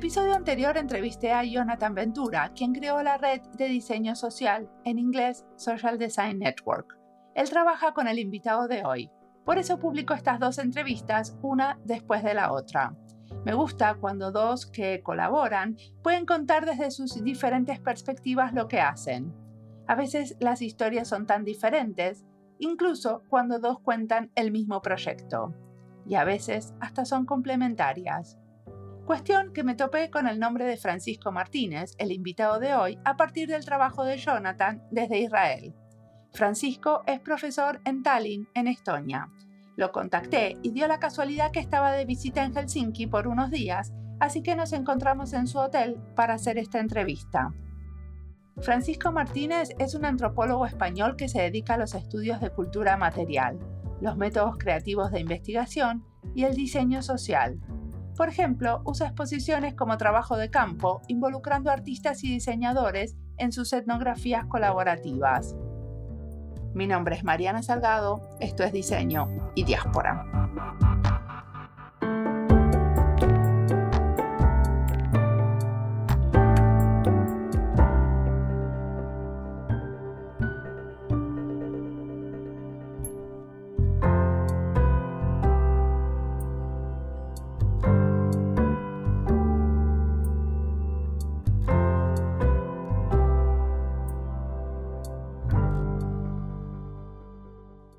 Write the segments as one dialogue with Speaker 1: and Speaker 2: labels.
Speaker 1: El episodio anterior entrevisté a Jonathan Ventura, quien creó la red de diseño social, en inglés Social Design Network. Él trabaja con el invitado de hoy. Por eso publico estas dos entrevistas, una después de la otra. Me gusta cuando dos que colaboran pueden contar desde sus diferentes perspectivas lo que hacen. A veces las historias son tan diferentes, incluso cuando dos cuentan el mismo proyecto. Y a veces hasta son complementarias. Cuestión que me topé con el nombre de Francisco Martínez, el invitado de hoy, a partir del trabajo de Jonathan desde Israel. Francisco es profesor en Tallinn, en Estonia. Lo contacté y dio la casualidad que estaba de visita en Helsinki por unos días, así que nos encontramos en su hotel para hacer esta entrevista. Francisco Martínez es un antropólogo español que se dedica a los estudios de cultura material, los métodos creativos de investigación y el diseño social, por ejemplo, usa exposiciones como trabajo de campo, involucrando artistas y diseñadores en sus etnografías colaborativas. Mi nombre es Mariana Salgado, esto es Diseño y Diáspora.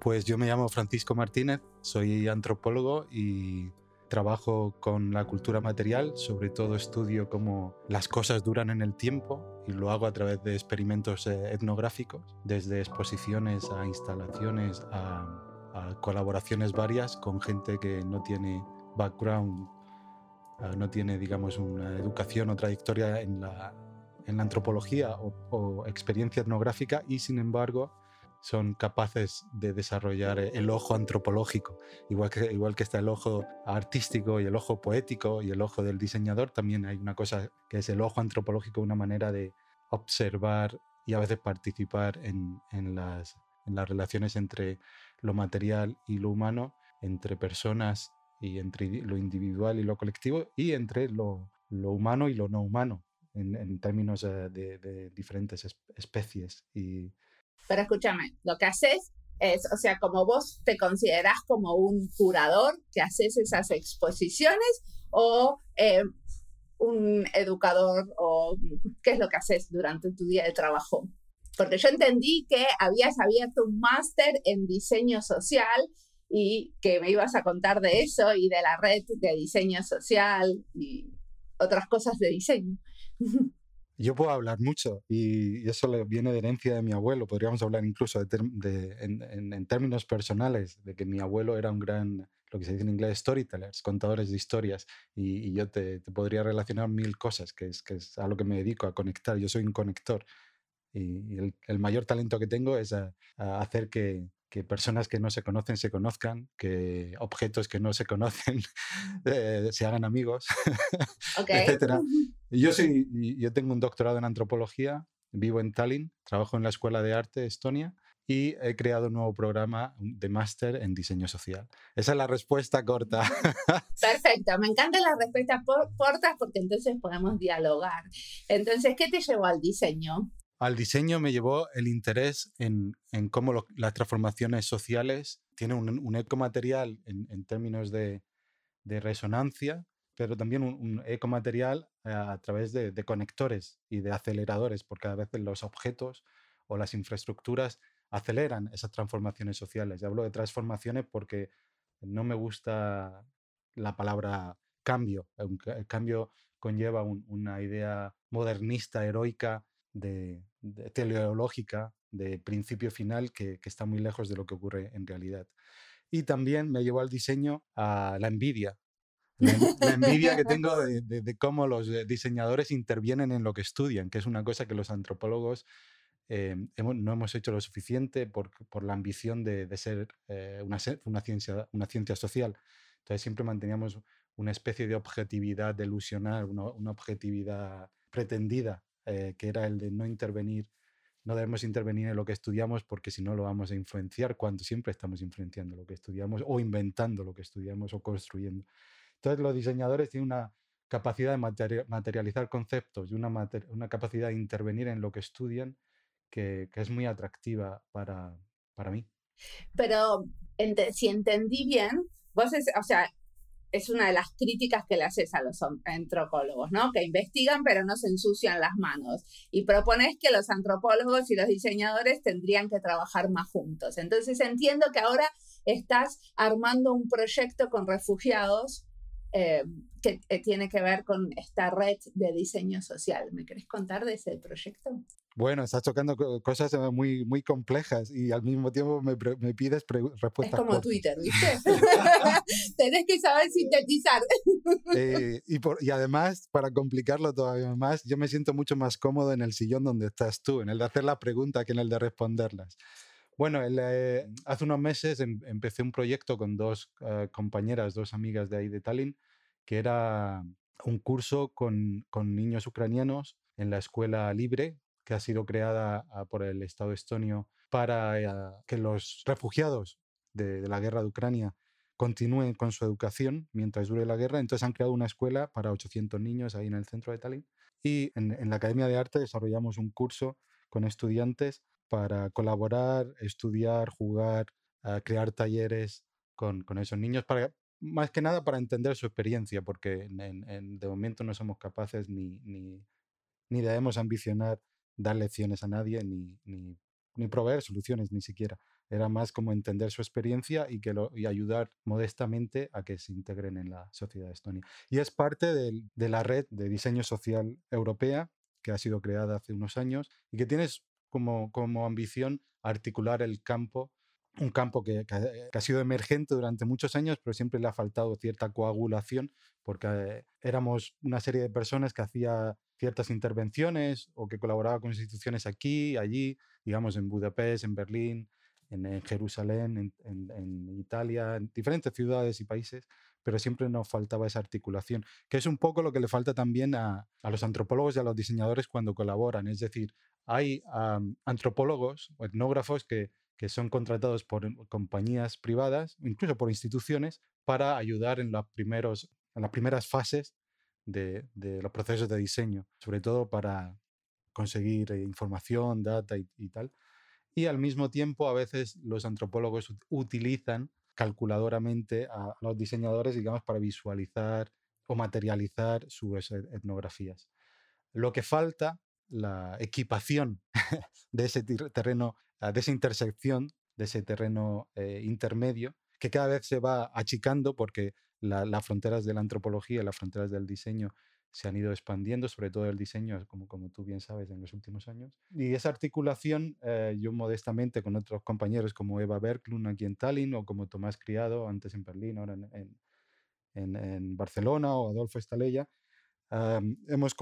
Speaker 2: Pues yo me llamo Francisco Martínez, soy antropólogo y trabajo con la cultura material, sobre todo estudio cómo las cosas duran en el tiempo y lo hago a través de experimentos eh, etnográficos, desde exposiciones a instalaciones a, colaboraciones varias con gente que no tiene background, ah, no tiene, digamos, una educación o trayectoria en la, en la antropología o, o experiencia etnográfica y sin embargo son capaces de desarrollar e, el ojo antropológico. Igual que, igual que está el ojo artístico y el ojo poético y el ojo del diseñador, también hay una cosa que es el ojo antropológico, una manera de observar y a veces participar en, en, las, en las relaciones entre lo material y lo humano, entre personas y entre lo individual y lo colectivo y entre lo, lo humano y lo no humano en, términos eh, de, de, diferentes especies y
Speaker 1: pero escúchame, lo que haces es, o sea, como vos te considerás como un curador que haces esas exposiciones o eh, un educador o qué es lo que haces durante tu día de trabajo. Porque yo entendí que habías abierto un máster en diseño social y que me ibas a contar de eso y de la red de diseño social y otras cosas de diseño.
Speaker 2: Yo puedo hablar mucho y eso viene de herencia de mi abuelo. Podríamos hablar incluso de, en, términos personales, de que mi abuelo era un gran, lo que se dice en inglés, storytellers, contadores de historias. Y, yo te, podría relacionar mil cosas, que es, que es a lo que me dedico, a conectar. Yo soy un conector. Y, el, mayor talento que tengo es a hacer que, que personas que no se conocen se conozcan, que objetos que no se conocen eh, se hagan amigos, etc. Yo, soy, yo tengo un doctorado en antropología, vivo en Tallinn, trabajo en la Escuela de Arte Estonia y he creado un nuevo programa de máster en diseño social. Esa es la respuesta corta.
Speaker 1: Perfecto, me encantan las respuestas cortas porque entonces podemos dialogar. Entonces, ¿qué te llevó al diseño?
Speaker 2: Al diseño me llevó el interés en, cómo las transformaciones sociales tienen un, ecomaterial en, términos de, resonancia, pero también un, ecomaterial a, través de, conectores y de aceleradores, porque a veces los objetos o las infraestructuras aceleran esas transformaciones sociales. Y hablo de transformaciones porque no me gusta la palabra cambio. El cambio conlleva una idea modernista, heroica, de, teleológica, de principio final, que, está muy lejos de lo que ocurre en realidad. Y también me llevó al diseño a la envidia. La, envidia que tengo de, cómo los eh, diseñadores intervienen en lo que estudian, que es una cosa que los antropólogos eh, no hemos hecho lo suficiente por, la ambición de, ser eh, una, una, ciencia, una ciencia social. Entonces siempre manteníamos una especie de objetividad delusional, una, una objetividad pretendida eh, que era el de no intervenir, no debemos intervenir en lo que estudiamos porque si no lo vamos a influenciar cuando siempre estamos influenciando lo que estudiamos o inventando lo que estudiamos o construyendo. Entonces los diseñadores tienen una capacidad de materializar conceptos y una, una, capacidad de intervenir en lo que estudian que, que es muy atractiva para, para mí.
Speaker 1: Pero si entendí bien, vos, es, o sea, es una de las críticas que le haces a los antropólogos, ¿no? Que investigan pero no se ensucian las manos. Y propones que los antropólogos y los diseñadores tendrían que trabajar más juntos. Entonces entiendo que ahora estás armando un proyecto con refugiados eh, que eh, tiene que ver con esta red de diseño social. ¿Me querés contar de ese proyecto?
Speaker 2: Bueno, estás tocando cosas eh, muy, muy complejas y al mismo tiempo me, me pides respuestas.
Speaker 1: Es como Twitter, ¿viste? Tenés que saber sintetizar.
Speaker 2: y, por, y además, para complicarlo todavía más, yo me siento mucho más cómodo en el sillón donde estás tú, en el de hacer la pregunta que en el de responderlas. Bueno, eh, hace unos meses em, empecé un proyecto con dos eh, compañeras, dos amigas de ahí de Tallinn, que era un curso con, con, niños ucranianos en la escuela libre, que ha sido creada ah, por el Estado estonio para eh, que los refugiados de, la guerra de Ucrania continúen con su educación mientras dure la guerra. Entonces han creado una escuela para 800 niños ahí en el centro de Tallinn. Y en, en la Academia de Arte desarrollamos un curso con estudiantes para colaborar, estudiar, jugar, ah, crear talleres con, con, esos niños, para, más que nada para entender su experiencia, porque en, de momento no somos capaces ni, ni, ni, debemos ambicionar dar lecciones a nadie, ni, ni, ni, proveer soluciones ni siquiera. Era más como entender su experiencia y, que lo, y ayudar modestamente a que se integren en la sociedad estonia. Y es parte de, de la red de diseño social europea que ha sido creada hace unos años y que tiene como, como ambición articular el campo, un campo que, ha sido emergente durante muchos años, pero siempre le ha faltado cierta coagulación, porque eh, éramos una serie de personas que hacía ciertas intervenciones o que colaboraba con instituciones aquí, allí, digamos en Budapest, en Berlín, en, Jerusalén, en, en, Italia, en diferentes ciudades y países, pero siempre nos faltaba esa articulación, que es un poco lo que le falta también a, a los antropólogos y a los diseñadores cuando colaboran. Es decir, hay antropólogos o etnógrafos que, que son contratados por compañías privadas, incluso por instituciones, para ayudar en, los primeros, en las primeras fases de, los procesos de diseño, sobre todo para conseguir eh, información, data y, y, tal. Y al mismo tiempo, a veces los antropólogos utilizan calculadoramente a los diseñadores, digamos, para visualizar o materializar sus etnografías. Lo que falta la equipación de ese terreno, de esa intersección, de ese terreno eh, intermedio, que cada vez se va achicando porque las fronteras de la antropología, las fronteras del diseño se han ido expandiendo, sobre todo el diseño, como, como tú bien sabes, en los últimos años. Y esa articulación, eh, yo modestamente con otros compañeros como Eva Berklund aquí en Tallinn o como Tomás Criado, antes en Berlín, ahora en, en, en Barcelona o Adolfo Estalella, hemos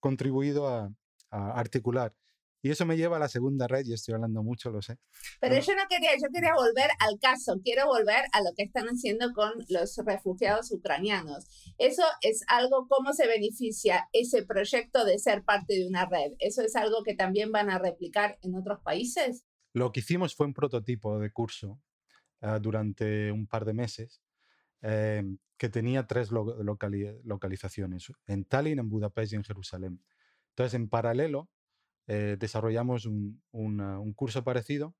Speaker 2: contribuido a, articular. Y eso me lleva a la segunda red, y estoy hablando mucho, lo sé.
Speaker 1: Pero yo no quería, yo quería volver al caso, quiero volver a lo que están haciendo con los refugiados ucranianos. Eso es algo, ¿cómo se beneficia ese proyecto de ser parte de una red? ¿Eso es algo que también van a replicar en otros países?
Speaker 2: Lo que hicimos fue un prototipo de curso uh, durante un par de meses eh, que tenía tres lo locali localizaciones, en Tallinn, en Budapest y en Jerusalén. Entonces, en paralelo, eh, desarrollamos un, un, curso parecido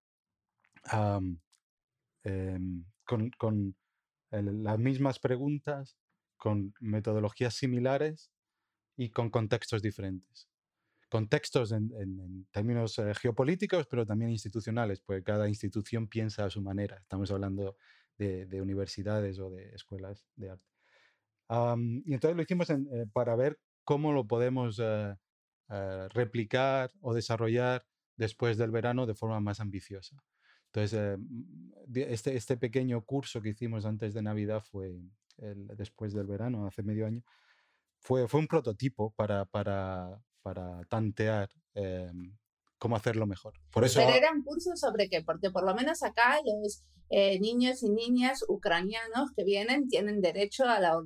Speaker 2: em, con, con las mismas preguntas, con metodologías similares y con contextos diferentes. Contextos en, en, términos eh, geopolíticos, pero también institucionales, porque cada institución piensa a su manera. Estamos hablando de, de universidades o de escuelas de arte. y entonces lo hicimos eh, para ver cómo lo podemos eh, replicar o desarrollar después del verano de forma más ambiciosa. Entonces, eh, este, este pequeño curso que hicimos antes de Navidad fue el, después del verano, hace medio año, fue, fue un prototipo para, para, para tantear eh, cómo hacerlo mejor. Por eso,
Speaker 1: Pero era un curso sobre qué, porque por lo menos acá los niños y niñas ucranianos que vienen tienen derecho a la,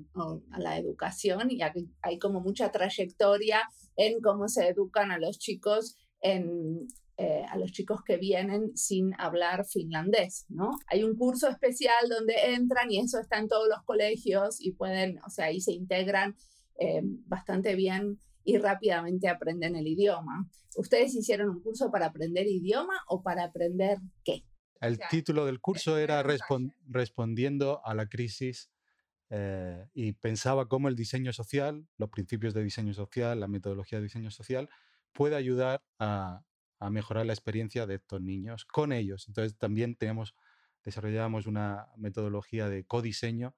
Speaker 1: a la educación y hay como mucha trayectoria en cómo se educan a los chicos en, eh, a los chicos que vienen sin hablar finlandés, ¿no? Hay un curso especial donde entran y eso está en todos los colegios y pueden, o sea, ahí se integran eh, bastante bien y rápidamente aprenden el idioma. ¿Ustedes hicieron un curso para aprender idioma o para aprender qué?
Speaker 2: El título del curso era Respondiendo a la crisis eh, y pensaba cómo el diseño social, los principios de diseño social, la metodología de diseño social, puede ayudar a, mejorar la experiencia de estos niños con ellos. Entonces también tenemos, desarrollamos una metodología de codiseño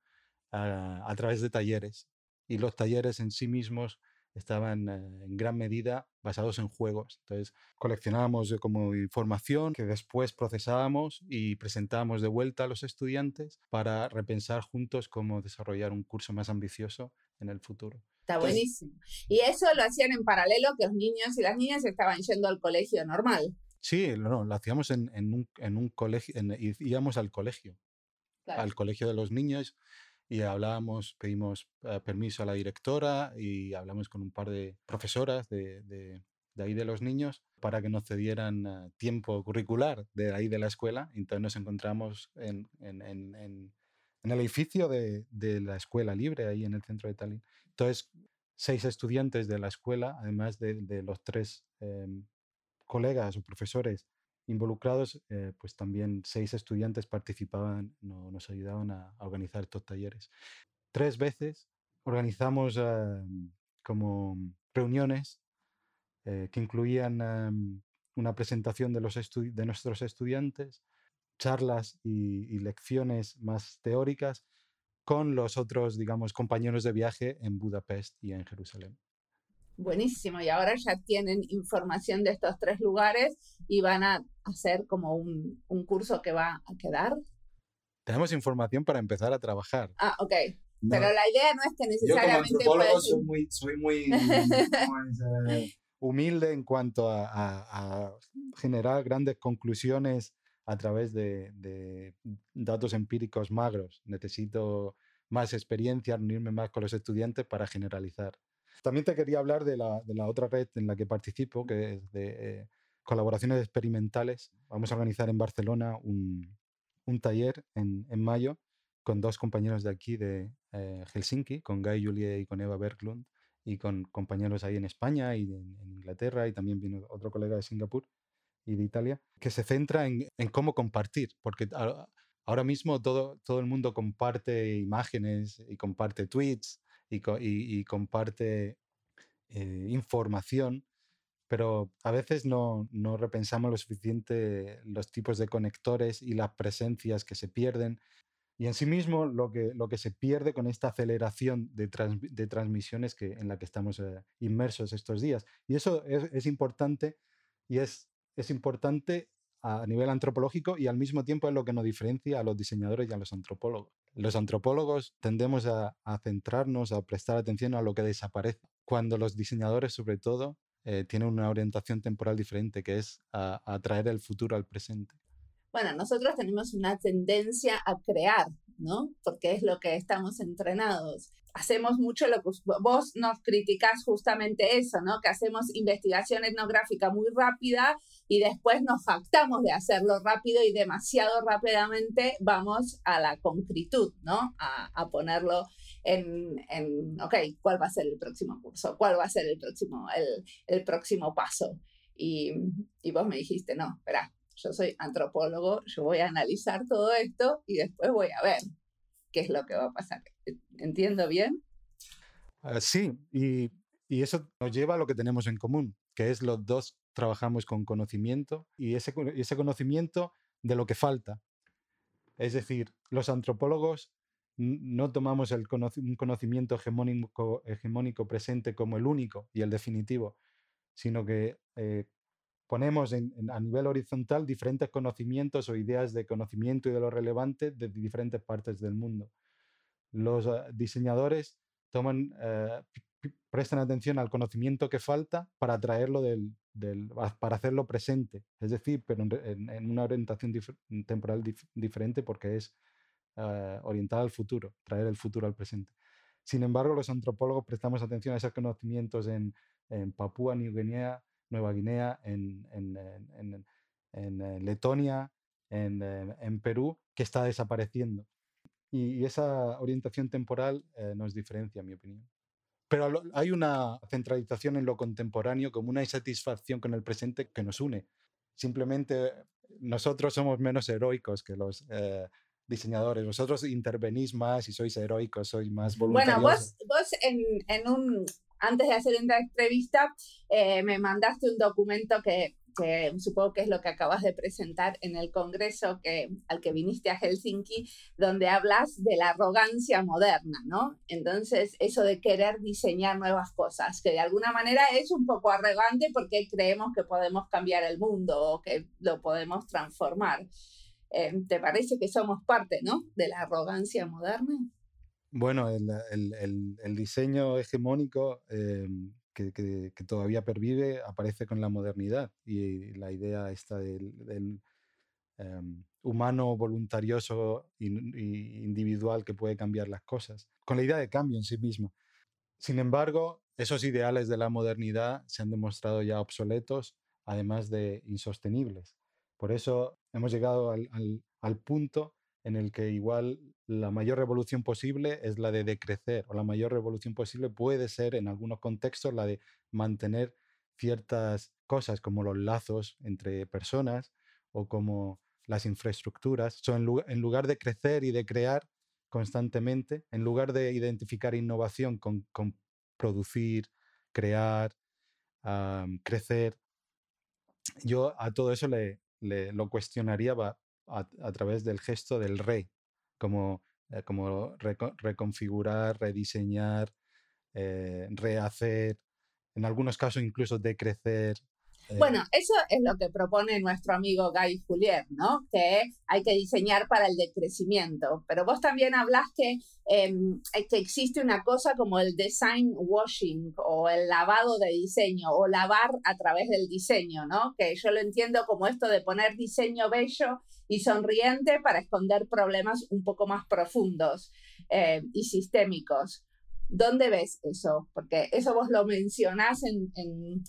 Speaker 2: ah, a través de talleres y los talleres en sí mismos estaban eh, en gran medida basados en juegos. Entonces, coleccionábamos como información que después procesábamos y presentábamos de vuelta a los estudiantes para repensar juntos cómo desarrollar un curso más ambicioso en el futuro.
Speaker 1: Está buenísimo. Y eso lo hacían en paralelo que los niños y las niñas estaban yendo al colegio normal.
Speaker 2: Sí, no, lo hacíamos en, un, en un, colegio, íbamos al colegio, al colegio de los niños y hablábamos, pedimos eh, permiso a la directora y hablamos con un par de profesoras de, de, ahí de los niños para que nos cedieran eh, tiempo curricular de ahí de la escuela. Entonces nos encontramos en, en, en, en el edificio de, de, la escuela libre, ahí en el centro de Tallinn. Entonces, seis estudiantes de la escuela, además de, los tres em, colegas o profesores involucrados, eh, pues también seis estudiantes participaban, no, nos ayudaban a, organizar estos talleres. Tres veces organizamos eh, como reuniones eh, que incluían una presentación de, los de nuestros estudiantes, charlas y, y, lecciones más teóricas con los otros, digamos, compañeros de viaje en Budapest y en Jerusalén.
Speaker 1: Buenísimo, y ahora ya tienen información de estos tres lugares y van a hacer como un, un curso que va a quedar.
Speaker 2: Tenemos información para empezar a trabajar.
Speaker 1: Ah, ok. Pero la idea no es que necesariamente...
Speaker 2: Yo como antropólogo soy muy, soy muy humilde en cuanto a, a, generar grandes conclusiones a través de, de, datos empíricos magros. Necesito más experiencia, unirme más con los estudiantes para generalizar. También te quería hablar de la, de la otra red en la que participo, que es de eh, colaboraciones experimentales. Vamos a organizar en Barcelona un, un taller en, en, mayo con dos compañeros de aquí de eh, Helsinki, con Guy Julie y con Eva Berglund, y con compañeros ahí en España y en, Inglaterra, y también vino otro colega de Singapur y de Italia, que se centra en, en cómo compartir, porque ahora mismo todo, todo el mundo comparte imágenes y comparte tweets y, comparte eh, información, pero a veces no, no, repensamos lo suficiente los tipos de conectores y las presencias que se pierden. Y en sí mismo lo que, lo que se pierde con esta aceleración de, de transmisiones que, en la que estamos eh, inmersos estos días. Y eso es, es importante y es, es importante a nivel antropológico y al mismo tiempo es lo que nos diferencia a los diseñadores y a los antropólogos. Los antropólogos tendemos a, centrarnos, a prestar atención a lo que desaparece, cuando los diseñadores sobre todo eh, tienen una orientación temporal diferente, que es a, a traer el futuro al presente.
Speaker 1: Bueno, nosotros tenemos una tendencia a crear, ¿no? Porque es lo que estamos entrenados hacemos mucho lo que vos nos criticás justamente eso, ¿no? Que hacemos investigación etnográfica muy rápida y después nos jactamos de hacerlo rápido y demasiado rápidamente vamos a la concretud, ¿no? A, a ponerlo en, en, ok, ¿cuál va a ser el próximo curso? ¿Cuál va a ser el próximo, el, el próximo paso? Y, y vos me dijiste, no, espera, yo soy antropólogo, yo voy a analizar todo esto y después voy a ver qué es lo que va a pasar. ¿Entiendo bien?
Speaker 2: Ah, sí, y, y, eso nos lleva a lo que tenemos en común, que es los dos trabajamos con conocimiento y ese, ese conocimiento de lo que falta. Es decir, los antropólogos no tomamos el un conocimiento hegemónico, presente como el único y el definitivo, sino que eh, ponemos a nivel horizontal diferentes conocimientos o ideas de conocimiento y de lo relevante de diferentes partes del mundo. Los ah, diseñadores eh, prestan atención al conocimiento que falta para traerlo del, para hacerlo presente, es decir, pero en, una orientación temporal diferente porque es uh, orientada al futuro, traer el futuro al presente. Sin embargo, los antropólogos prestamos atención a esos conocimientos en, Papúa New Guinea, Nueva Guinea, en, en Letonia, en, Perú, que está desapareciendo. Y, esa orientación temporal eh, nos diferencia, en mi opinión. Pero hay una centralización en lo contemporáneo como una insatisfacción con el presente que nos une. Simplemente nosotros somos menos heroicos que los eh, diseñadores. Vosotros intervenís más y sois heroicos, sois más voluntarios.
Speaker 1: Bueno, vos, vos en, en un, antes de hacer esta entrevista, eh, me mandaste un documento que, que, supongo que es lo que acabas de presentar en el congreso que, al que viniste a Helsinki, donde hablas de la arrogancia moderna, ¿no? Entonces, eso de querer diseñar nuevas cosas, que de alguna manera es un poco arrogante porque creemos que podemos cambiar el mundo o que lo podemos transformar. Eh, ¿Te parece que somos parte, ¿no? De la arrogancia moderna.
Speaker 2: Bueno, el, el, el, diseño hegemónico eh, que, que, todavía pervive aparece con la modernidad y la idea esta del, del em, humano voluntarioso e individual que puede cambiar las cosas, con la idea de cambio en sí mismo. Sin embargo, esos ideales de la modernidad se han demostrado ya obsoletos, además de insostenibles. Por eso hemos llegado al, punto en el que igual la mayor revolución posible es la de decrecer o la mayor revolución posible puede ser en algunos contextos la de mantener ciertas cosas como los lazos entre personas o como las infraestructuras. en, lugar, de crecer y de crear constantemente, en lugar de identificar innovación con, producir, crear, crecer, yo a todo eso le, lo cuestionaría a, través del gesto del rey, como, eh, como reconfigurar, rediseñar, eh, rehacer, en algunos casos incluso decrecer.
Speaker 1: Eh. Bueno, eso es lo que propone nuestro amigo Guy Julier, ¿no? Que hay que diseñar para el decrecimiento. Pero vos también hablas que, em, que existe una cosa como el design washing o el lavado de diseño o lavar a través del diseño, ¿no? Que yo lo entiendo como esto de poner diseño bello y sonriente para esconder problemas un poco más profundos eh, y sistémicos. ¿Dónde ves eso? Porque eso vos lo mencionás en, en,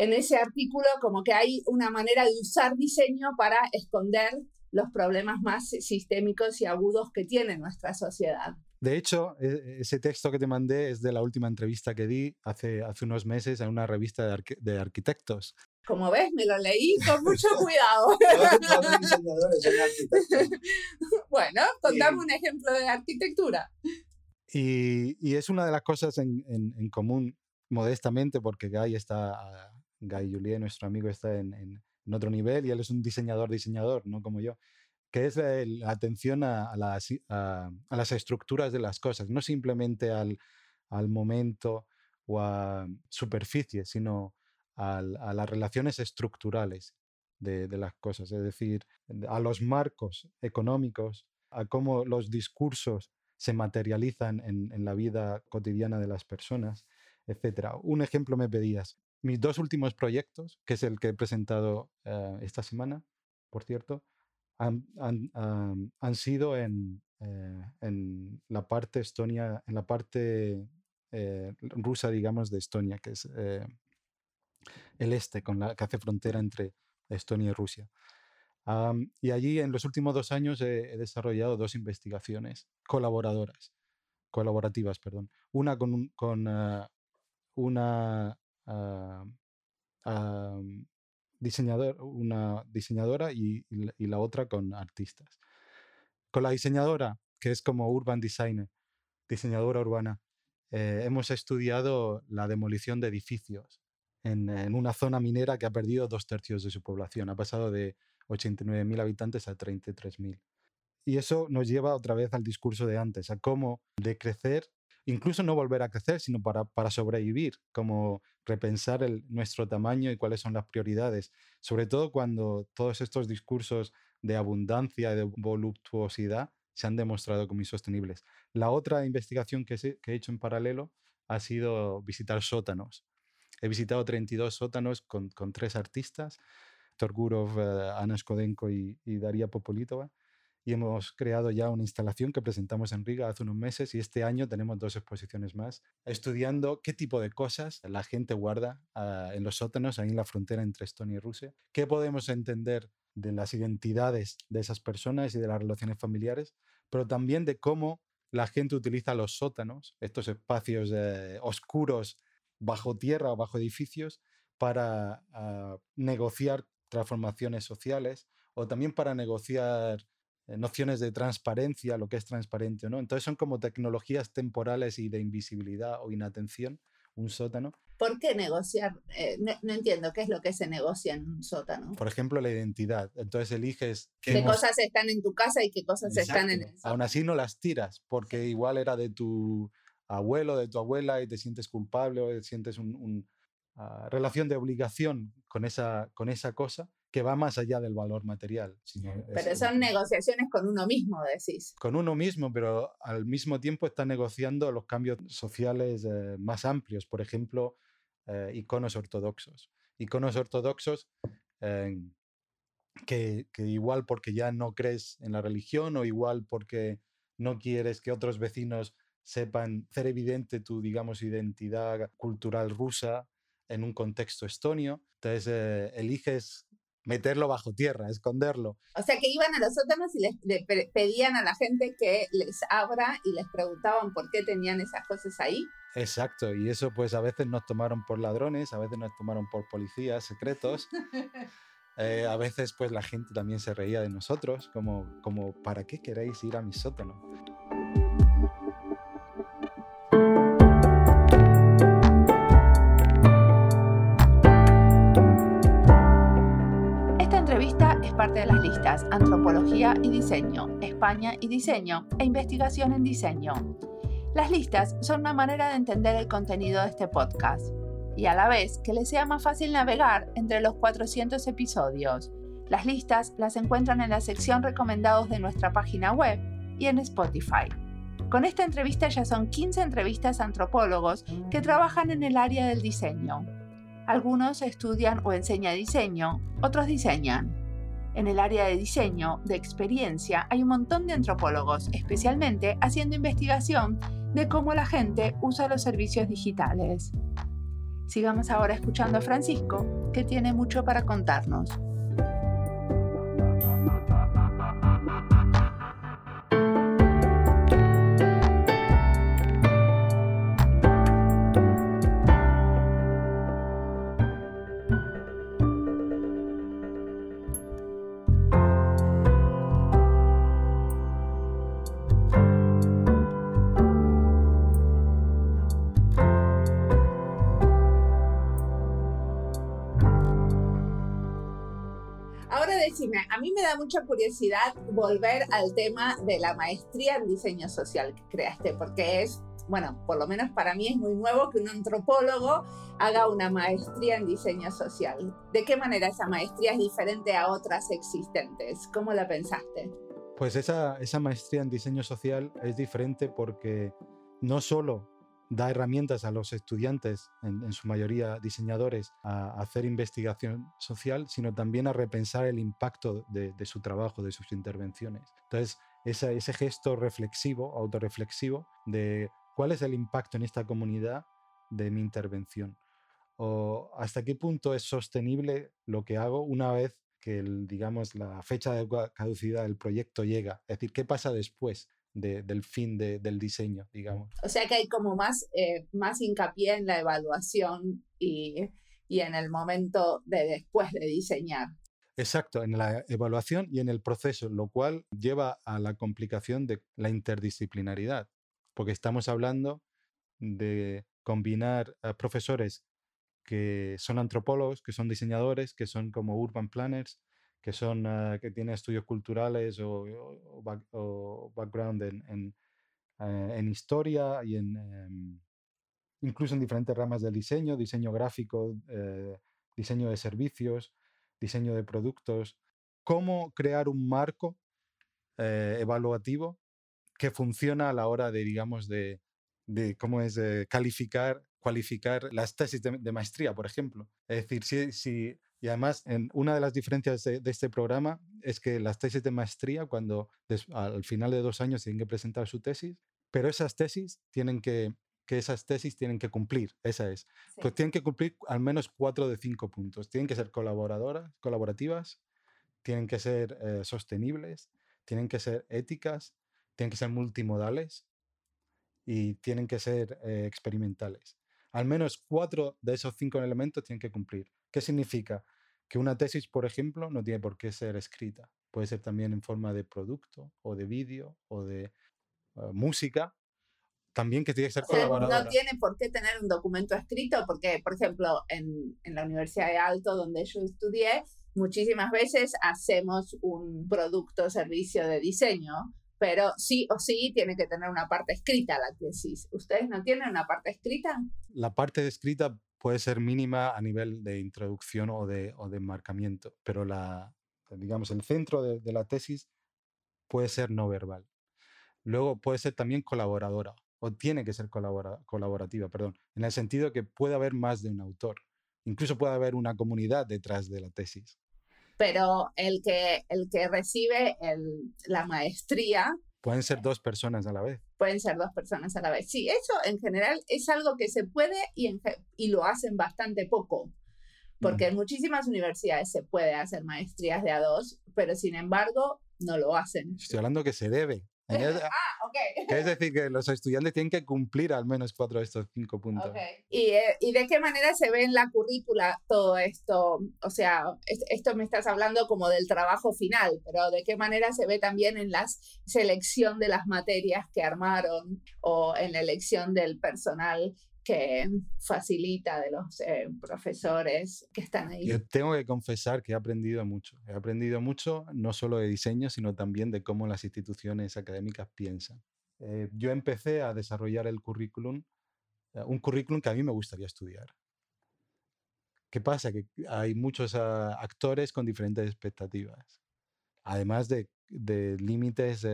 Speaker 1: en ese artículo como que hay una manera de usar diseño para esconder los problemas más sistémicos y agudos que tiene nuestra sociedad.
Speaker 2: De hecho, e, ese texto que te mandé es de la última entrevista que di hace, hace unos meses en una revista de, de arquitectos.
Speaker 1: Como ves, me lo leí con mucho cuidado. bueno, contame un ejemplo de arquitectura.
Speaker 2: Y, y, es una de las cosas en, en, en, común, modestamente, porque Guy está, Guy Julien, nuestro amigo, está en, en, otro nivel y él es un diseñador, diseñador, no como yo, que es la, atención a, las, estructuras de las cosas, no simplemente al, al momento o a superficie, sino a, las relaciones estructurales de, las cosas, es decir, a los marcos económicos, a cómo los discursos se materializan en, la vida cotidiana de las personas, etc. Un ejemplo me pedías. Mis dos últimos proyectos, que es el que he presentado eh, esta semana, por cierto, han, sido en, eh, en, la parte Estonia, en la parte eh, rusa, digamos, de Estonia, que es el este, con la que hace frontera entre Estonia y Rusia. y allí en los últimos dos años he, desarrollado dos investigaciones colaboradoras, colaborativas, perdón. Una con, una, diseñador, una diseñadora y, la otra con artistas. Con la diseñadora, que es como urban designer, diseñadora urbana, eh, hemos estudiado la demolición de edificios en, una zona minera que ha perdido dos tercios de su población. Ha pasado de 89.000 habitantes a 33.000. Y eso nos lleva otra vez al discurso de antes, a cómo de crecer, incluso no volver a crecer, sino para, para sobrevivir, como repensar el, nuestro tamaño y cuáles son las prioridades, sobre todo cuando todos estos discursos de abundancia, de voluptuosidad, se han demostrado como insostenibles. La otra investigación que, he hecho en paralelo ha sido visitar sótanos He visitado 32 sótanos con, con tres artistas, Torgurov, uh, Ana Skodenko y, Daria Popolitova, y hemos creado ya una instalación que presentamos en Riga hace unos meses y este año tenemos dos exposiciones más, estudiando qué tipo de cosas la gente guarda uh, en los sótanos, ahí en la frontera entre Estonia y Rusia, qué podemos entender de las identidades de esas personas y de las relaciones familiares, pero también de cómo la gente utiliza los sótanos, estos espacios eh, oscuros bajo tierra o bajo edificios, para ah, negociar transformaciones sociales o también para negociar nociones de transparencia, lo que es transparente o no. Entonces son como tecnologías temporales y de invisibilidad o inatención, un sótano.
Speaker 1: ¿Por qué negociar? Eh, no, entiendo qué es lo que se negocia en un sótano.
Speaker 2: Por ejemplo, la identidad. Entonces eliges
Speaker 1: qué, cosas están en tu casa y qué cosas están en el
Speaker 2: sótano. Aún así no las tiras, porque igual era de tu abuelo, de tu abuela y te sientes culpable o te sientes una ah, relación de obligación con esa, con esa cosa que va más allá del valor material.
Speaker 1: pero son negociaciones con uno mismo, decís.
Speaker 2: Con uno mismo, pero al mismo tiempo está negociando los cambios sociales eh, más amplios, por ejemplo, eh, iconos ortodoxos. Iconos ortodoxos que, que igual porque ya no crees en la religión o igual porque no quieres que otros vecinos sepan hacer evidente tu, digamos, identidad cultural rusa en un contexto estonio. Entonces, eh, eliges meterlo bajo tierra, esconderlo.
Speaker 1: O sea, que iban a los sótanos y les, le pedían a la gente que les abra y les preguntaban por qué tenían esas cosas ahí.
Speaker 2: Exacto, y eso pues a veces nos tomaron por ladrones, a veces nos tomaron por policías secretos. Eh, a veces pues la gente también se reía de nosotros, como, como ¿para qué queréis ir a mi sótano?
Speaker 1: Las listas Antropología y Diseño, España y Diseño e Investigación en Diseño. Las listas son una manera de entender el contenido de este podcast y a la vez que les sea más fácil navegar entre los 400 episodios. Las listas las encuentran en la sección recomendados de nuestra página web y en Spotify. Con esta entrevista ya son 15 entrevistas a antropólogos que trabajan en el área del diseño. Algunos estudian o enseñan diseño, otros diseñan. En el área de diseño, de experiencia, hay un montón de antropólogos, especialmente haciendo investigación de cómo la gente usa los servicios digitales. Sigamos ahora escuchando a Francisco, que tiene mucho para contarnos. Mucha curiosidad volver al tema de la maestría en diseño social que creaste, porque es, bueno, por lo menos para mí es muy nuevo que un antropólogo haga una maestría en diseño social. ¿De qué manera esa maestría es diferente a otras existentes? ¿Cómo la pensaste?
Speaker 2: Pues esa, esa maestría en diseño social es diferente porque no solo da herramientas a los estudiantes, en, su mayoría diseñadores, a, hacer investigación social, sino también a repensar el impacto de, su trabajo, de sus intervenciones. Entonces, ese gesto reflexivo, autorreflexivo, de cuál es el impacto en esta comunidad de mi intervención. O hasta qué punto es sostenible lo que hago una vez que, digamos, la fecha de caducidad del proyecto llega. Es decir, ¿qué pasa después? Del fin del diseño, digamos.
Speaker 1: O sea que hay como más, eh, más hincapié en la evaluación y, y en el momento de después de diseñar.
Speaker 2: Exacto, en la evaluación y en el proceso, lo cual lleva a la complicación de la interdisciplinaridad, porque estamos hablando de combinar a profesores que son antropólogos, que son diseñadores, que son como urban planners, que son ah, que tienen estudios culturales o, background en, eh, en, historia y en em, incluso en diferentes ramas del diseño, diseño gráfico, eh, diseño de servicios, diseño de productos. ¿Cómo crear un marco eh, evaluativo que funciona a la hora de, digamos, de, de cómo es calificar, cualificar las tesis de, maestría, por ejemplo? Es decir, si y además, en una de las diferencias de, este programa es que las tesis de maestría, cuando al final de dos años tienen que presentar su tesis, pero esas tesis tienen que, que esas tesis tienen que cumplir, esa es. Pues tienen que cumplir al menos cuatro de cinco puntos. Tienen que ser colaboradoras, colaborativas, tienen que ser eh, sostenibles, tienen que ser éticas, tienen que ser multimodales, y tienen que ser eh, experimentales. Al menos cuatro de esos cinco elementos tienen que cumplir. ¿Qué significa? Que una tesis, por ejemplo, no tiene por qué ser escrita. Puede ser también en forma de producto o de vídeo o de eh, música. También que tiene que ser colaboradora.
Speaker 1: No tiene por qué tener un documento escrito porque, por ejemplo, en, en la Universidad de Alto, donde yo estudié, muchísimas veces hacemos un producto o servicio de diseño pero sí o sí tiene que tener una parte escrita la tesis. ¿Ustedes no tienen una parte escrita?
Speaker 2: La parte escrita puede ser mínima a nivel de introducción o de, o de enmarcamiento, pero la, digamos, el centro de, la tesis puede ser no verbal. Luego puede ser también colaboradora, o tiene que ser colaborativa, perdón, en el sentido que puede haber más de un autor. Incluso puede haber una comunidad detrás de la tesis
Speaker 1: pero el que, el que recibe la maestría...
Speaker 2: Pueden ser dos personas a la vez.
Speaker 1: Pueden ser dos personas a la vez. Sí, eso en general es algo que se puede y, y lo hacen bastante poco, porque en muchísimas universidades se puede hacer maestrías de a dos, pero sin embargo no lo hacen.
Speaker 2: Estoy hablando que se debe.
Speaker 1: ah, ok.
Speaker 2: Es decir, que los estudiantes tienen que cumplir al menos cuatro de estos cinco puntos.
Speaker 1: ¿Y, eh, ¿Y, de qué manera se ve en la currícula todo esto? O sea, esto me estás hablando como del trabajo final, pero ¿de qué manera se ve también en la selección de las materias que armaron o en la elección del personal que facilita de los eh, profesores que están ahí.
Speaker 2: Yo tengo que confesar que he aprendido mucho. He aprendido mucho no solo de diseño, sino también de cómo las instituciones académicas piensan. Eh, yo empecé a desarrollar el currículum, eh, un currículum que a mí me gustaría estudiar. ¿Qué pasa? Que hay muchos ah, actores con diferentes expectativas, además de, de límites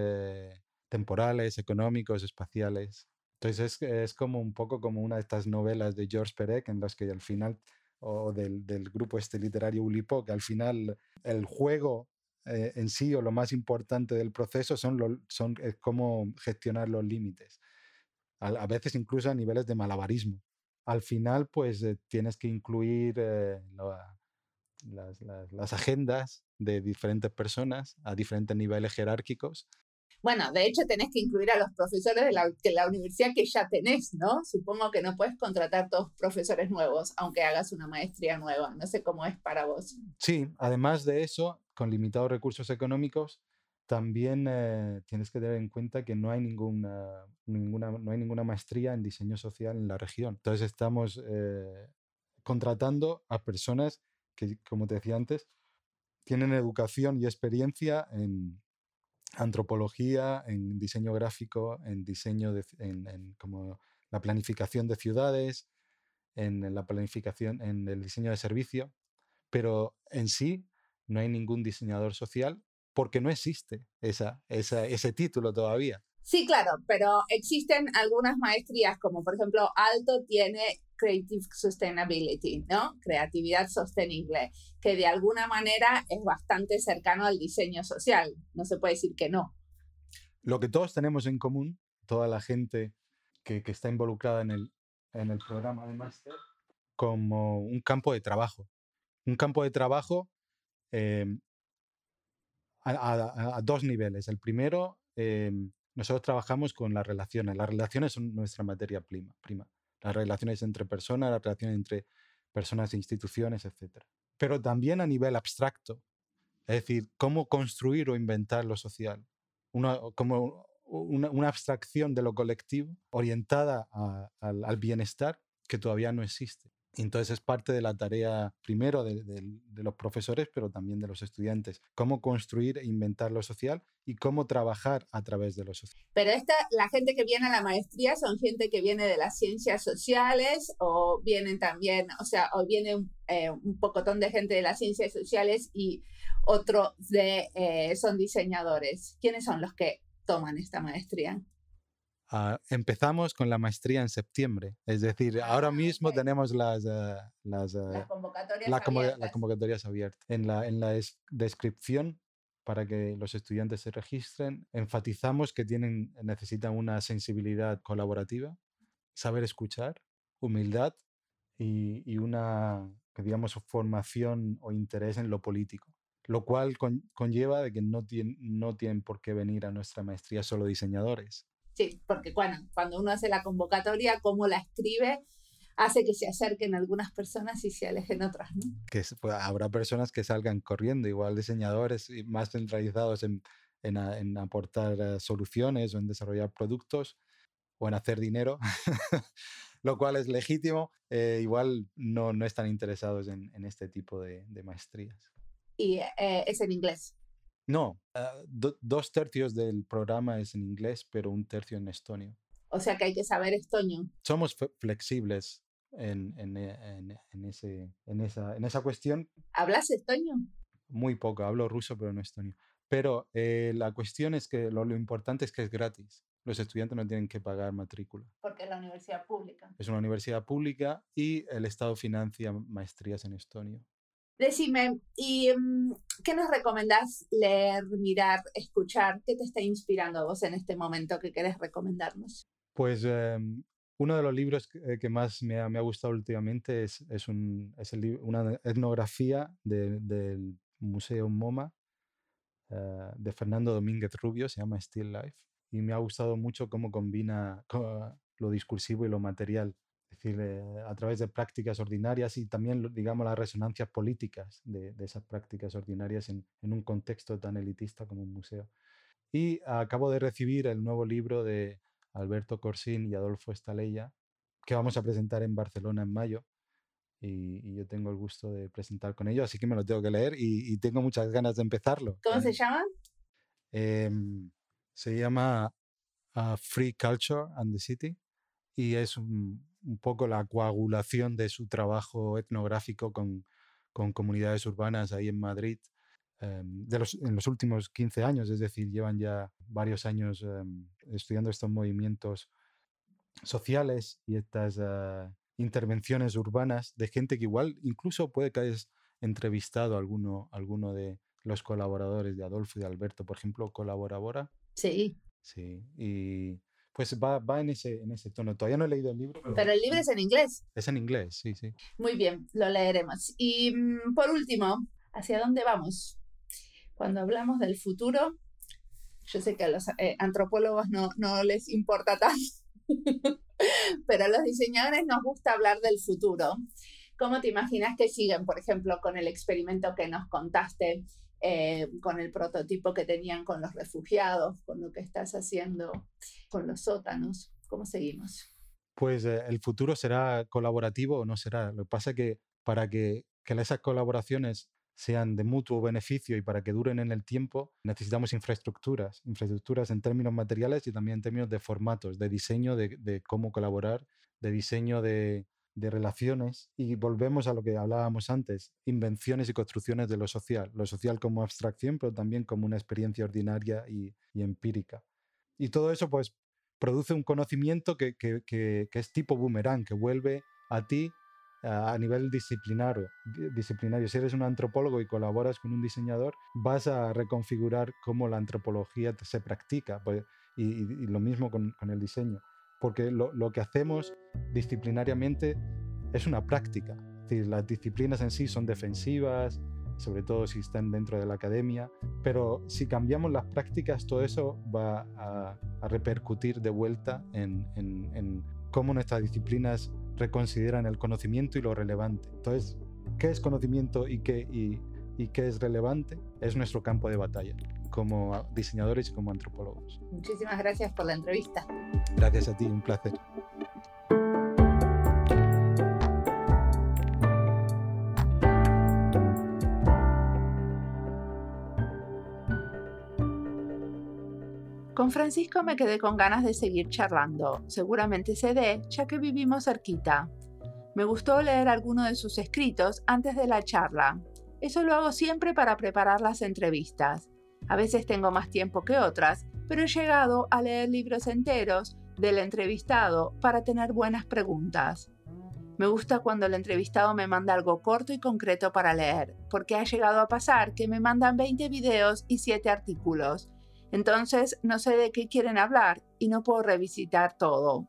Speaker 2: temporales, económicos, espaciales. Entonces es, es, como un poco como una de estas novelas de George Perec en las que al final, o del, grupo este literario Ulipo, que al final el juego eh, en sí o lo más importante del proceso son, son es cómo gestionar los límites. A, veces incluso a niveles de malabarismo. Al final, pues eh, tienes que incluir eh, las, las agendas de diferentes personas a diferentes niveles jerárquicos
Speaker 1: bueno, de hecho tenés que incluir a los profesores de la, la, universidad que ya tenés, ¿no? Supongo que no puedes contratar todos profesores nuevos, aunque hagas una maestría nueva. No sé cómo es para vos.
Speaker 2: Sí, además de eso, con limitados recursos económicos, también eh, tienes que tener en cuenta que no hay ninguna, ninguna, no hay ninguna maestría en diseño social en la región. Entonces estamos eh, contratando a personas que, como te decía antes, tienen educación y experiencia en, antropología, en diseño gráfico, en diseño de, en, como la planificación de ciudades, en la planificación, en el diseño de servicio, pero en sí no hay ningún diseñador social porque no existe esa, ese título todavía.
Speaker 1: Sí, claro, pero existen algunas maestrías, como por ejemplo Alto tiene Creative Sustainability, ¿no? Creatividad sostenible, que de alguna manera es bastante cercano al diseño social. No se puede decir que no.
Speaker 2: Lo que todos tenemos en común, toda la gente que, que está involucrada en el, en el programa de máster, como un campo de trabajo. Un campo de trabajo a, a, dos niveles. El primero, eh, nosotros trabajamos con las relaciones. Las relaciones son nuestra materia prima. prima. Las relaciones entre personas, las relaciones entre personas e instituciones, etc. Pero también a nivel abstracto. Es decir, cómo construir o inventar lo social. Una, como una, abstracción de lo colectivo orientada al bienestar que todavía no existe. Entonces es parte de la tarea primero de, los profesores, pero también de los estudiantes, cómo construir e inventar lo social y cómo trabajar a través de lo social.
Speaker 1: Pero esta, la gente que viene a la maestría son gente que viene de las ciencias sociales o vienen también, o sea, o viene un, eh, pocotón de gente de las ciencias sociales y otro de, eh, son diseñadores. ¿Quiénes son los que toman esta maestría?
Speaker 2: Ah, empezamos con la maestría en septiembre, es decir, ahora ah, mismo tenemos las, uh, las,
Speaker 1: convocatorias
Speaker 2: la,
Speaker 1: abiertas.
Speaker 2: convocatorias abiertas. En la, en la descripción, para que los estudiantes se registren, enfatizamos que tienen, necesitan una sensibilidad colaborativa, saber escuchar, humildad y, y una, digamos, formación o interés en lo político lo cual conlleva de que no, tienen, no tienen por qué venir a nuestra maestría solo diseñadores,
Speaker 1: Sí, porque bueno, cuando uno hace la convocatoria, cómo la escribe, hace que se acerquen algunas personas y se alejen otras, ¿no?
Speaker 2: Que pues, habrá personas que salgan corriendo, igual diseñadores más centralizados en, en, aportar eh, soluciones o en desarrollar productos o en hacer dinero, lo cual es legítimo, eh, igual no, no están interesados en, en este tipo de, de maestrías.
Speaker 1: ¿Y eh, es en inglés?
Speaker 2: No, ah, dos tercios del programa es en inglés, pero un tercio en estonio.
Speaker 1: O sea que hay que saber estonio.
Speaker 2: Somos flexibles en, en, en, ese, en, esa, en esa cuestión.
Speaker 1: ¿Hablas estonio?
Speaker 2: Muy poco, hablo ruso, pero no estonio. Pero eh, la cuestión es que lo, lo, importante es que es gratis. Los estudiantes no tienen que pagar matrícula.
Speaker 1: Porque es la universidad pública.
Speaker 2: Es una universidad pública y el Estado financia maestrías en estonio.
Speaker 1: Decime, ¿y mm, qué nos recomendás leer, mirar, escuchar? ¿Qué te está inspirando a vos en este momento que querés recomendarnos?
Speaker 2: Pues eh, uno de los libros que, que más me ha, gustado últimamente es, es, una etnografía de, del Museo MoMA uh, de Fernando Domínguez Rubio, se llama Still Life, y me ha gustado mucho cómo combina lo discursivo y lo material es decir, eh, a través de prácticas ordinarias y también, digamos, las resonancias políticas de, de esas prácticas ordinarias en, en, un contexto tan elitista como un museo. Y acabo de recibir el nuevo libro de Alberto Corsín y Adolfo Estaleya, que vamos a presentar en Barcelona en mayo. Y, y, yo tengo el gusto de presentar con ellos, así que me lo tengo que leer y, y tengo muchas ganas de empezarlo.
Speaker 1: ¿Cómo se llama?
Speaker 2: Eh, se llama uh, Free Culture and the City y es un, un poco la coagulación de su trabajo etnográfico con, con comunidades urbanas ahí en Madrid eh, de los, en los últimos 15 años, es decir, llevan ya varios años eh, estudiando estos movimientos sociales y estas uh, intervenciones urbanas de gente que igual incluso puede que hayas entrevistado a alguno, alguno de los colaboradores de Adolfo y de Alberto, por ejemplo, colabora
Speaker 1: Sí.
Speaker 2: Sí, y pues va, va en, ese, en ese tono. Todavía no he leído el libro.
Speaker 1: Pero... pero... el libro es en inglés.
Speaker 2: Es en inglés, sí, sí.
Speaker 1: Muy bien, lo leeremos. Y mm, por último, ¿hacia dónde vamos? Cuando hablamos del futuro, yo sé que a los eh, antropólogos no, no les importa tanto, pero a los diseñadores nos gusta hablar del futuro. ¿Cómo te imaginas que siguen, por ejemplo, con el experimento que nos contaste eh, con el prototipo que tenían con los refugiados, con lo que estás haciendo con los sótanos. ¿Cómo seguimos?
Speaker 2: Pues eh, el futuro será colaborativo o no será. Lo que pasa es que para que, que esas colaboraciones sean de mutuo beneficio y para que duren en el tiempo, necesitamos infraestructuras, infraestructuras en términos materiales y también en términos de formatos, de diseño, de, de cómo colaborar, de diseño de, de relaciones y volvemos a lo que hablábamos antes, invenciones y construcciones de lo social, lo social como abstracción, pero también como una experiencia ordinaria y, empírica. Y todo eso pues produce un conocimiento que, que, que, es tipo boomerang, que vuelve a ti a, nivel disciplinario, disciplinario. Si eres un antropólogo y colaboras con un diseñador, vas a reconfigurar cómo la antropología se practica pues, y, y lo mismo con, con el diseño porque lo, lo, que hacemos disciplinariamente es una práctica. Es decir, las disciplinas en sí son defensivas, sobre todo si están dentro de la academia, pero si cambiamos las prácticas, todo eso va a, a repercutir de vuelta en, en, en, cómo nuestras disciplinas reconsideran el conocimiento y lo relevante. Entonces, ¿qué es conocimiento y qué, y, y qué es relevante? Es nuestro campo de batalla como diseñadores y como antropólogos.
Speaker 1: Muchísimas gracias por la entrevista.
Speaker 2: Gracias a ti, un placer.
Speaker 1: Con Francisco me quedé con ganas de seguir charlando. Seguramente se dé, ya que vivimos cerquita. Me gustó leer alguno de sus escritos antes de la charla. Eso lo hago siempre para preparar las entrevistas. A veces tengo más tiempo que otras, pero he llegado a leer libros enteros del entrevistado para tener buenas preguntas. Me gusta cuando el entrevistado me manda algo corto y concreto para leer, porque ha llegado a pasar que me mandan 20 videos y 7 artículos. Entonces no sé de qué quieren hablar y no puedo revisitar todo.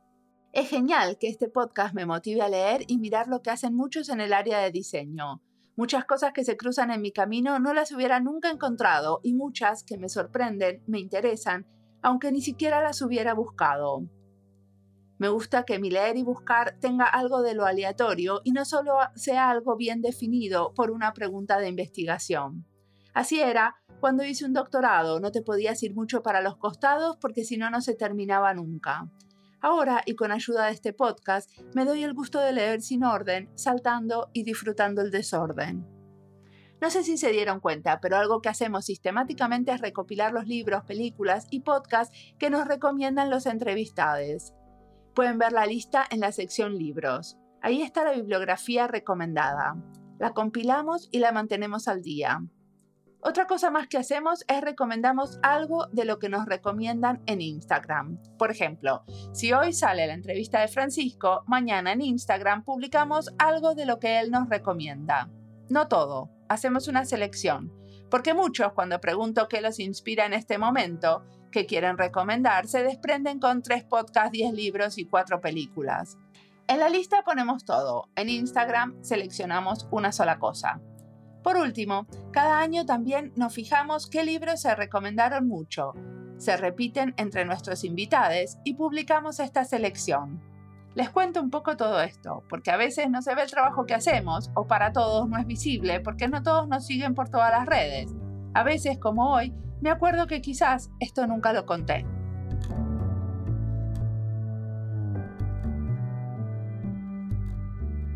Speaker 1: Es genial que este podcast me motive a leer y mirar lo que hacen muchos en el área de diseño. Muchas cosas que se cruzan en mi camino no las hubiera nunca encontrado y muchas que me sorprenden, me interesan, aunque ni siquiera las hubiera buscado. Me gusta que mi leer y buscar tenga algo de lo aleatorio y no solo sea algo bien definido por una pregunta de investigación. Así era cuando hice un doctorado, no te podías ir mucho para los costados porque si no no se terminaba nunca. Ahora, y con ayuda de este podcast, me doy el gusto de leer sin orden, saltando y disfrutando el desorden. No sé si se dieron cuenta, pero algo que hacemos sistemáticamente es recopilar los libros, películas y podcasts que nos recomiendan los entrevistados. Pueden ver la lista en la sección libros. Ahí está la bibliografía recomendada. La compilamos y la mantenemos al día. Otra cosa más que hacemos es recomendamos algo de lo que nos recomiendan en Instagram. Por ejemplo, si hoy sale la entrevista de Francisco, mañana en Instagram publicamos algo de lo que él nos recomienda. No todo, hacemos una selección, porque muchos cuando pregunto qué los inspira en este momento, que quieren recomendar, se desprenden con tres podcasts, diez libros y cuatro películas. En la lista ponemos todo, en Instagram seleccionamos una sola cosa. Por último, cada año también nos fijamos qué libros se recomendaron mucho, se repiten entre nuestros invitados y publicamos esta selección. Les cuento un poco todo esto, porque a veces no se ve el trabajo que hacemos, o para todos no es visible, porque no todos nos siguen por todas las redes. A veces, como hoy, me acuerdo que quizás esto nunca lo conté.